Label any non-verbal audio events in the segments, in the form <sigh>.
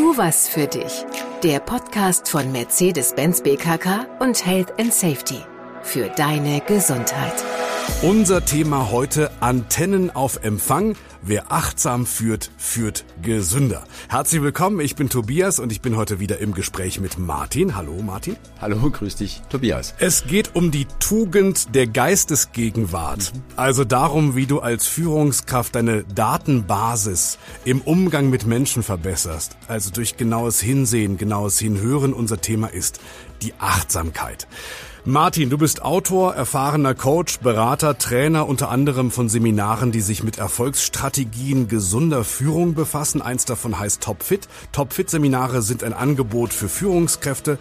Tu was für dich. Der Podcast von Mercedes-Benz BKK und Health and Safety. Für deine Gesundheit. Unser Thema heute Antennen auf Empfang. Wer achtsam führt, führt gesünder. Herzlich willkommen, ich bin Tobias und ich bin heute wieder im Gespräch mit Martin. Hallo Martin. Hallo, grüß dich, Tobias. Es geht um die Tugend der Geistesgegenwart. Also darum, wie du als Führungskraft deine Datenbasis im Umgang mit Menschen verbesserst. Also durch genaues Hinsehen, genaues Hinhören. Unser Thema ist die Achtsamkeit. Martin, du bist Autor, erfahrener Coach, Berater, Trainer unter anderem von Seminaren, die sich mit Erfolgsstrategien gesunder Führung befassen. Eins davon heißt Topfit. Topfit-Seminare sind ein Angebot für Führungskräfte.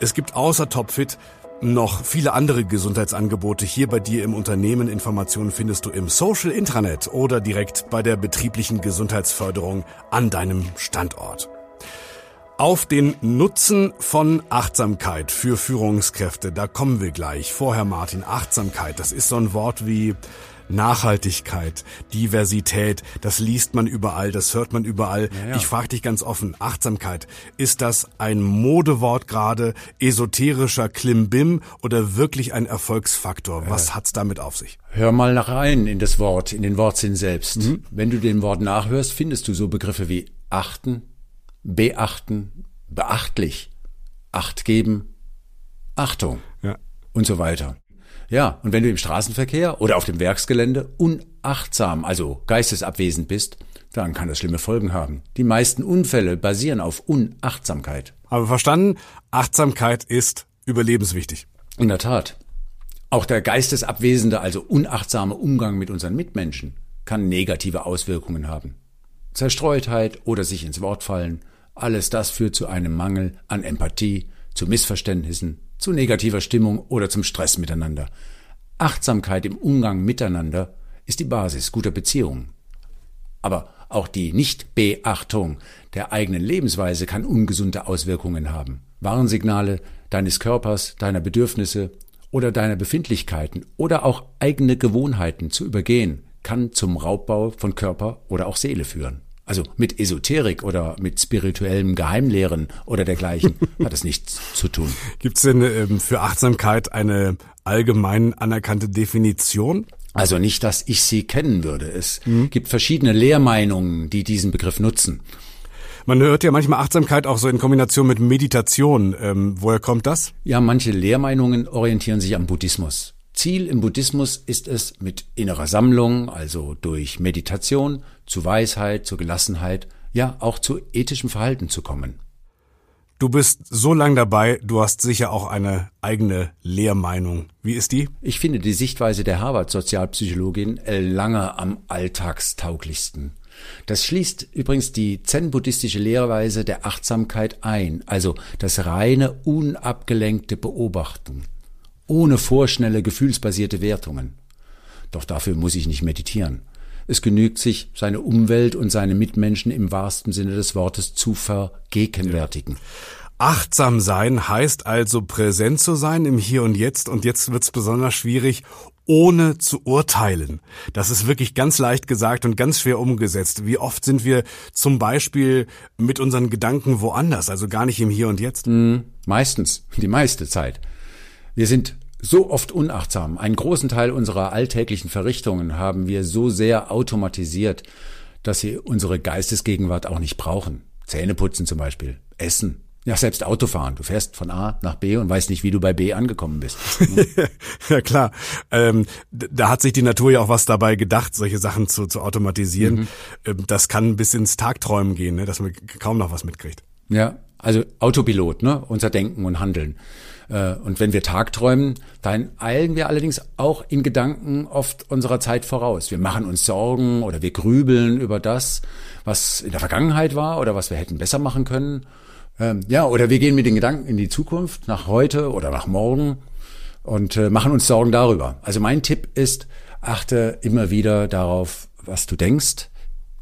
Es gibt außer Topfit noch viele andere Gesundheitsangebote hier bei dir im Unternehmen. Informationen findest du im Social Intranet oder direkt bei der betrieblichen Gesundheitsförderung an deinem Standort auf den Nutzen von Achtsamkeit für Führungskräfte. Da kommen wir gleich. Vorher, Martin, Achtsamkeit, das ist so ein Wort wie Nachhaltigkeit, Diversität, das liest man überall, das hört man überall. Ja, ja. Ich frage dich ganz offen, Achtsamkeit, ist das ein Modewort gerade, esoterischer Klimbim oder wirklich ein Erfolgsfaktor? Was äh, hat's damit auf sich? Hör mal nach rein in das Wort, in den Wortsinn selbst. Mhm. Wenn du dem Wort nachhörst, findest du so Begriffe wie achten, beachten, beachtlich, Acht geben, Achtung ja. und so weiter. Ja, und wenn du im Straßenverkehr oder auf dem Werksgelände unachtsam, also geistesabwesend bist, dann kann das schlimme Folgen haben. Die meisten Unfälle basieren auf Unachtsamkeit. Aber verstanden, Achtsamkeit ist überlebenswichtig. In der Tat. Auch der geistesabwesende, also unachtsame Umgang mit unseren Mitmenschen kann negative Auswirkungen haben. Zerstreutheit oder sich ins Wort fallen, alles das führt zu einem Mangel an Empathie, zu Missverständnissen, zu negativer Stimmung oder zum Stress miteinander. Achtsamkeit im Umgang miteinander ist die Basis guter Beziehungen. Aber auch die Nichtbeachtung der eigenen Lebensweise kann ungesunde Auswirkungen haben. Warnsignale deines Körpers, deiner Bedürfnisse oder deiner Befindlichkeiten oder auch eigene Gewohnheiten zu übergehen, kann zum Raubbau von Körper oder auch Seele führen. Also mit Esoterik oder mit spirituellem Geheimlehren oder dergleichen <laughs> hat es nichts zu tun. Gibt es denn ähm, für Achtsamkeit eine allgemein anerkannte Definition? Also nicht, dass ich sie kennen würde. Es mhm. gibt verschiedene Lehrmeinungen, die diesen Begriff nutzen. Man hört ja manchmal Achtsamkeit auch so in Kombination mit Meditation. Ähm, woher kommt das? Ja, manche Lehrmeinungen orientieren sich am Buddhismus. Ziel im Buddhismus ist es, mit innerer Sammlung, also durch Meditation, zu Weisheit, zu Gelassenheit, ja auch zu ethischem Verhalten zu kommen. Du bist so lang dabei, du hast sicher auch eine eigene Lehrmeinung. Wie ist die? Ich finde die Sichtweise der Harvard-Sozialpsychologin L. Langer am alltagstauglichsten. Das schließt übrigens die zen-buddhistische Lehrweise der Achtsamkeit ein, also das reine, unabgelenkte Beobachten ohne vorschnelle gefühlsbasierte Wertungen. Doch dafür muss ich nicht meditieren. Es genügt sich, seine Umwelt und seine Mitmenschen im wahrsten Sinne des Wortes zu vergegenwärtigen. Achtsam sein heißt also präsent zu sein im Hier und Jetzt und jetzt wird es besonders schwierig, ohne zu urteilen. Das ist wirklich ganz leicht gesagt und ganz schwer umgesetzt. Wie oft sind wir zum Beispiel mit unseren Gedanken woanders, also gar nicht im Hier und Jetzt? Hm, meistens, die meiste Zeit. Wir sind so oft unachtsam. Einen großen Teil unserer alltäglichen Verrichtungen haben wir so sehr automatisiert, dass sie unsere Geistesgegenwart auch nicht brauchen. Zähne putzen zum Beispiel, Essen. Ja, selbst Autofahren. Du fährst von A nach B und weißt nicht, wie du bei B angekommen bist. <laughs> ja, klar. Ähm, da hat sich die Natur ja auch was dabei gedacht, solche Sachen zu, zu automatisieren. Mhm. Ähm, das kann bis ins Tagträumen gehen, ne, dass man kaum noch was mitkriegt. Ja, also Autopilot, ne? unser Denken und Handeln. Äh, und wenn wir tagträumen, dann eilen wir allerdings auch in Gedanken oft unserer Zeit voraus. Wir machen uns Sorgen oder wir grübeln über das, was in der Vergangenheit war oder was wir hätten besser machen können. Ähm, ja, oder wir gehen mit den Gedanken in die Zukunft, nach heute oder nach morgen und äh, machen uns Sorgen darüber. Also mein Tipp ist, achte immer wieder darauf, was du denkst.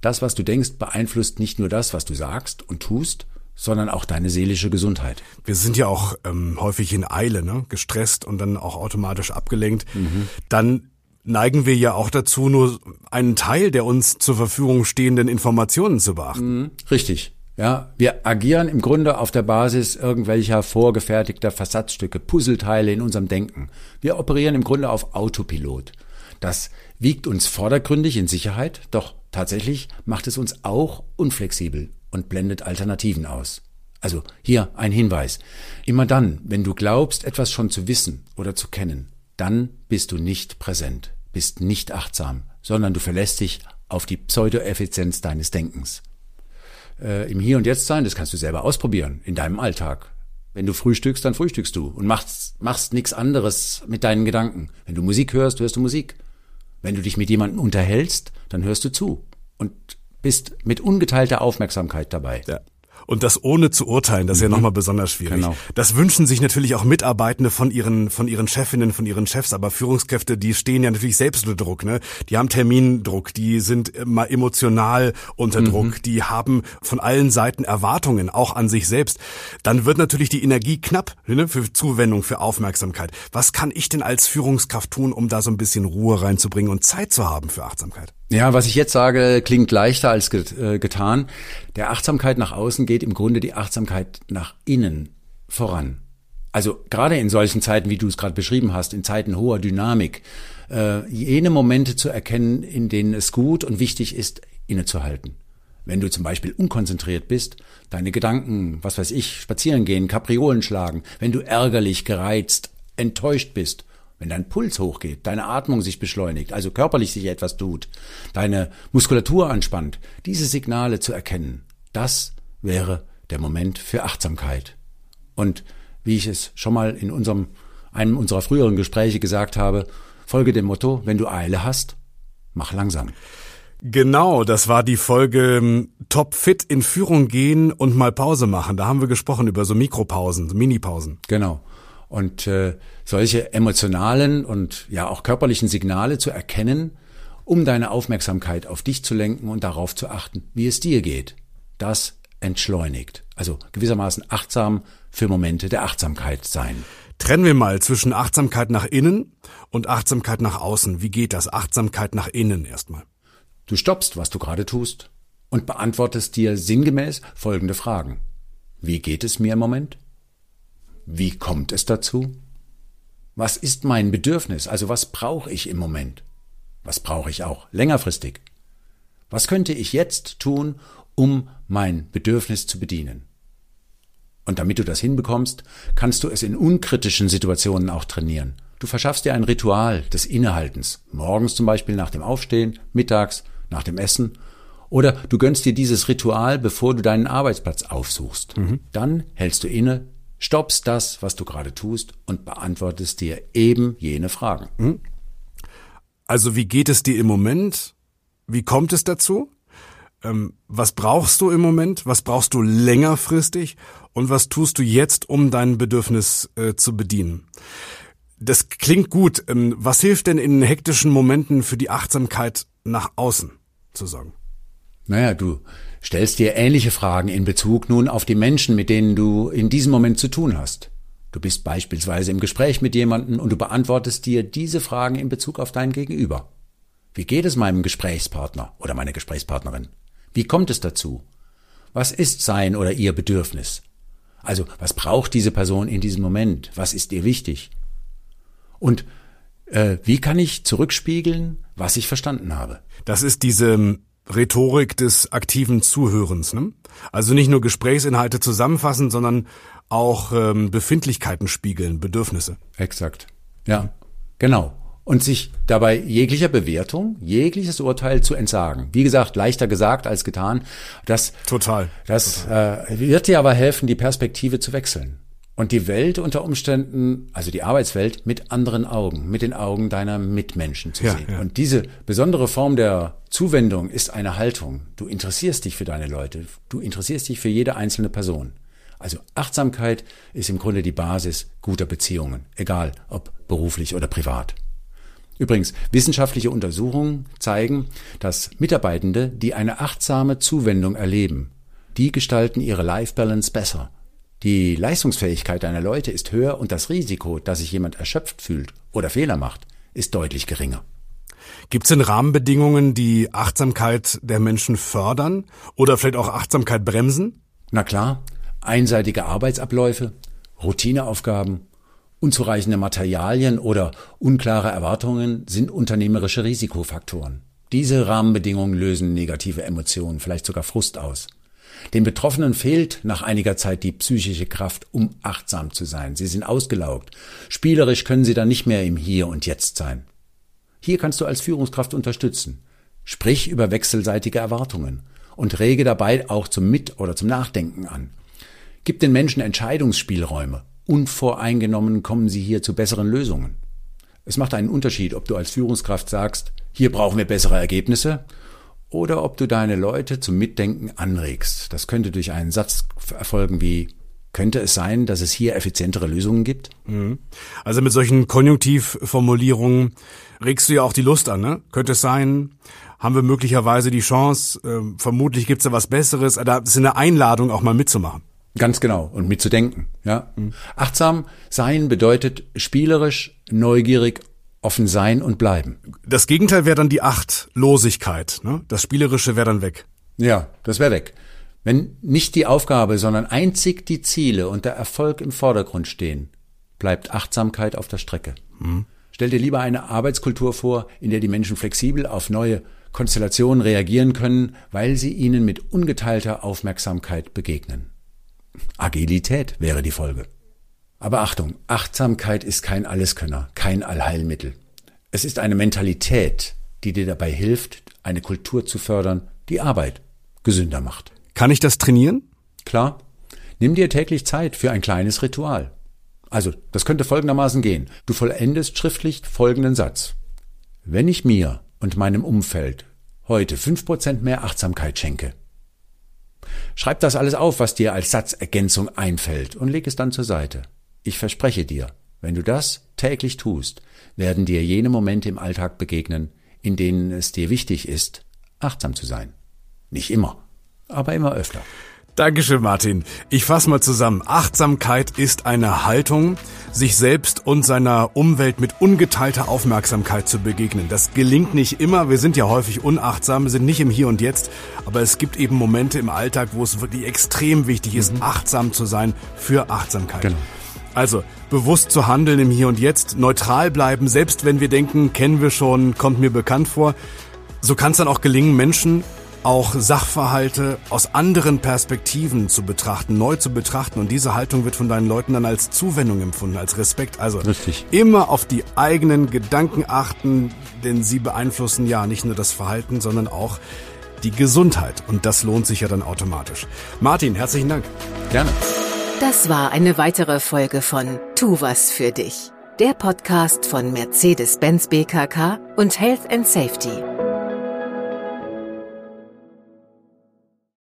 Das, was du denkst, beeinflusst nicht nur das, was du sagst und tust, sondern auch deine seelische Gesundheit. Wir sind ja auch ähm, häufig in Eile, ne? gestresst und dann auch automatisch abgelenkt. Mhm. Dann neigen wir ja auch dazu, nur einen Teil der uns zur Verfügung stehenden Informationen zu beachten. Mhm. Richtig. Ja, wir agieren im Grunde auf der Basis irgendwelcher vorgefertigter Versatzstücke, Puzzleteile in unserem Denken. Wir operieren im Grunde auf Autopilot. Das wiegt uns vordergründig in Sicherheit, doch tatsächlich macht es uns auch unflexibel und blendet Alternativen aus. Also hier ein Hinweis. Immer dann, wenn du glaubst, etwas schon zu wissen oder zu kennen, dann bist du nicht präsent, bist nicht achtsam, sondern du verlässt dich auf die Pseudoeffizienz deines Denkens. Äh, Im Hier und Jetzt sein, das kannst du selber ausprobieren, in deinem Alltag. Wenn du frühstückst, dann frühstückst du und machst, machst nichts anderes mit deinen Gedanken. Wenn du Musik hörst, hörst du Musik. Wenn du dich mit jemandem unterhältst, dann hörst du zu und bist mit ungeteilter Aufmerksamkeit dabei. Ja. Und das ohne zu urteilen, das ist mhm. ja nochmal besonders schwierig. Genau. Das wünschen sich natürlich auch Mitarbeitende von ihren, von ihren Chefinnen, von ihren Chefs, aber Führungskräfte, die stehen ja natürlich selbst unter Druck, ne? Die haben Termindruck, die sind immer emotional unter Druck, mhm. die haben von allen Seiten Erwartungen, auch an sich selbst. Dann wird natürlich die Energie knapp, ne? Für Zuwendung, für Aufmerksamkeit. Was kann ich denn als Führungskraft tun, um da so ein bisschen Ruhe reinzubringen und Zeit zu haben für Achtsamkeit? Ja, was ich jetzt sage, klingt leichter als äh, getan. Der Achtsamkeit nach außen geht im Grunde die Achtsamkeit nach innen voran. Also gerade in solchen Zeiten, wie du es gerade beschrieben hast, in Zeiten hoher Dynamik, äh, jene Momente zu erkennen, in denen es gut und wichtig ist, innezuhalten. Wenn du zum Beispiel unkonzentriert bist, deine Gedanken, was weiß ich, spazieren gehen, Kapriolen schlagen, wenn du ärgerlich, gereizt, enttäuscht bist wenn dein Puls hochgeht, deine Atmung sich beschleunigt, also körperlich sich etwas tut, deine Muskulatur anspannt, diese Signale zu erkennen, das wäre der Moment für Achtsamkeit. Und wie ich es schon mal in unserem, einem unserer früheren Gespräche gesagt habe, folge dem Motto, wenn du Eile hast, mach langsam. Genau, das war die Folge ähm, Top Fit in Führung gehen und mal Pause machen. Da haben wir gesprochen über so Mikropausen, so Minipausen. Genau. Und äh, solche emotionalen und ja auch körperlichen Signale zu erkennen, um deine Aufmerksamkeit auf dich zu lenken und darauf zu achten, wie es dir geht. Das entschleunigt. Also gewissermaßen achtsam für Momente der Achtsamkeit sein. Trennen wir mal zwischen Achtsamkeit nach innen und Achtsamkeit nach außen. Wie geht das? Achtsamkeit nach innen erstmal. Du stoppst, was du gerade tust und beantwortest dir sinngemäß folgende Fragen. Wie geht es mir im Moment? Wie kommt es dazu? Was ist mein Bedürfnis? Also was brauche ich im Moment? Was brauche ich auch längerfristig? Was könnte ich jetzt tun, um mein Bedürfnis zu bedienen? Und damit du das hinbekommst, kannst du es in unkritischen Situationen auch trainieren. Du verschaffst dir ein Ritual des Innehaltens. Morgens zum Beispiel nach dem Aufstehen, mittags nach dem Essen. Oder du gönnst dir dieses Ritual, bevor du deinen Arbeitsplatz aufsuchst. Mhm. Dann hältst du inne, stoppst das, was du gerade tust und beantwortest dir eben jene Fragen. Hm? Also wie geht es dir im Moment? Wie kommt es dazu? Ähm, was brauchst du im Moment? Was brauchst du längerfristig? Und was tust du jetzt, um dein Bedürfnis äh, zu bedienen? Das klingt gut. Ähm, was hilft denn in hektischen Momenten für die Achtsamkeit nach außen zu sagen? Naja, du stellst dir ähnliche Fragen in Bezug nun auf die Menschen, mit denen du in diesem Moment zu tun hast. Du bist beispielsweise im Gespräch mit jemandem und du beantwortest dir diese Fragen in Bezug auf dein Gegenüber. Wie geht es meinem Gesprächspartner oder meiner Gesprächspartnerin? Wie kommt es dazu? Was ist sein oder ihr Bedürfnis? Also, was braucht diese Person in diesem Moment? Was ist ihr wichtig? Und äh, wie kann ich zurückspiegeln, was ich verstanden habe? Das ist diese Rhetorik des aktiven Zuhörens. Ne? Also nicht nur Gesprächsinhalte zusammenfassen, sondern auch ähm, Befindlichkeiten spiegeln, Bedürfnisse. Exakt. Ja, genau. Und sich dabei jeglicher Bewertung, jegliches Urteil zu entsagen. Wie gesagt, leichter gesagt als getan. Das, Total. Das Total. Äh, wird dir aber helfen, die Perspektive zu wechseln und die Welt unter Umständen, also die Arbeitswelt, mit anderen Augen, mit den Augen deiner Mitmenschen zu ja, sehen. Ja. Und diese besondere Form der Zuwendung ist eine Haltung. Du interessierst dich für deine Leute, du interessierst dich für jede einzelne Person. Also Achtsamkeit ist im Grunde die Basis guter Beziehungen, egal ob beruflich oder privat. Übrigens, wissenschaftliche Untersuchungen zeigen, dass Mitarbeitende, die eine achtsame Zuwendung erleben, die gestalten ihre Life Balance besser die Leistungsfähigkeit deiner Leute ist höher und das Risiko, dass sich jemand erschöpft fühlt oder Fehler macht, ist deutlich geringer. Gibt es denn Rahmenbedingungen, die Achtsamkeit der Menschen fördern oder vielleicht auch Achtsamkeit bremsen? Na klar, einseitige Arbeitsabläufe, Routineaufgaben, unzureichende Materialien oder unklare Erwartungen sind unternehmerische Risikofaktoren. Diese Rahmenbedingungen lösen negative Emotionen, vielleicht sogar Frust aus. Den Betroffenen fehlt nach einiger Zeit die psychische Kraft, um achtsam zu sein. Sie sind ausgelaugt. Spielerisch können sie dann nicht mehr im Hier und Jetzt sein. Hier kannst du als Führungskraft unterstützen. Sprich über wechselseitige Erwartungen und rege dabei auch zum Mit- oder zum Nachdenken an. Gib den Menschen Entscheidungsspielräume. Unvoreingenommen kommen sie hier zu besseren Lösungen. Es macht einen Unterschied, ob du als Führungskraft sagst, hier brauchen wir bessere Ergebnisse oder ob du deine Leute zum Mitdenken anregst. Das könnte durch einen Satz erfolgen wie könnte es sein, dass es hier effizientere Lösungen gibt? Mhm. Also mit solchen Konjunktivformulierungen regst du ja auch die Lust an, ne? Könnte es sein, haben wir möglicherweise die Chance, äh, vermutlich gibt's da was Besseres, da ist eine Einladung auch mal mitzumachen. Ganz genau und mitzudenken, ja. Mhm. Achtsam sein bedeutet spielerisch, neugierig offen sein und bleiben. Das Gegenteil wäre dann die Achtlosigkeit. Ne? Das Spielerische wäre dann weg. Ja, das wäre weg. Wenn nicht die Aufgabe, sondern einzig die Ziele und der Erfolg im Vordergrund stehen, bleibt Achtsamkeit auf der Strecke. Hm. Stell dir lieber eine Arbeitskultur vor, in der die Menschen flexibel auf neue Konstellationen reagieren können, weil sie ihnen mit ungeteilter Aufmerksamkeit begegnen. Agilität wäre die Folge. Aber Achtung, Achtsamkeit ist kein Alleskönner, kein Allheilmittel. Es ist eine Mentalität, die dir dabei hilft, eine Kultur zu fördern, die Arbeit gesünder macht. Kann ich das trainieren? Klar. Nimm dir täglich Zeit für ein kleines Ritual. Also, das könnte folgendermaßen gehen. Du vollendest schriftlich folgenden Satz. Wenn ich mir und meinem Umfeld heute fünf Prozent mehr Achtsamkeit schenke, schreib das alles auf, was dir als Satzergänzung einfällt und leg es dann zur Seite. Ich verspreche dir, wenn du das täglich tust, werden dir jene Momente im Alltag begegnen, in denen es dir wichtig ist, achtsam zu sein. Nicht immer, aber immer öfter. Dankeschön, Martin. Ich fasse mal zusammen. Achtsamkeit ist eine Haltung, sich selbst und seiner Umwelt mit ungeteilter Aufmerksamkeit zu begegnen. Das gelingt nicht immer. Wir sind ja häufig unachtsam, sind nicht im Hier und Jetzt. Aber es gibt eben Momente im Alltag, wo es wirklich extrem wichtig ist, mhm. achtsam zu sein für Achtsamkeit. Genau. Also bewusst zu handeln im Hier und Jetzt, neutral bleiben, selbst wenn wir denken, kennen wir schon, kommt mir bekannt vor. So kann es dann auch gelingen, Menschen auch Sachverhalte aus anderen Perspektiven zu betrachten, neu zu betrachten. Und diese Haltung wird von deinen Leuten dann als Zuwendung empfunden, als Respekt. Also Richtig. immer auf die eigenen Gedanken achten, denn sie beeinflussen ja nicht nur das Verhalten, sondern auch die Gesundheit. Und das lohnt sich ja dann automatisch. Martin, herzlichen Dank. Gerne. Das war eine weitere Folge von Tu was für dich, der Podcast von Mercedes-Benz BKK und Health and Safety.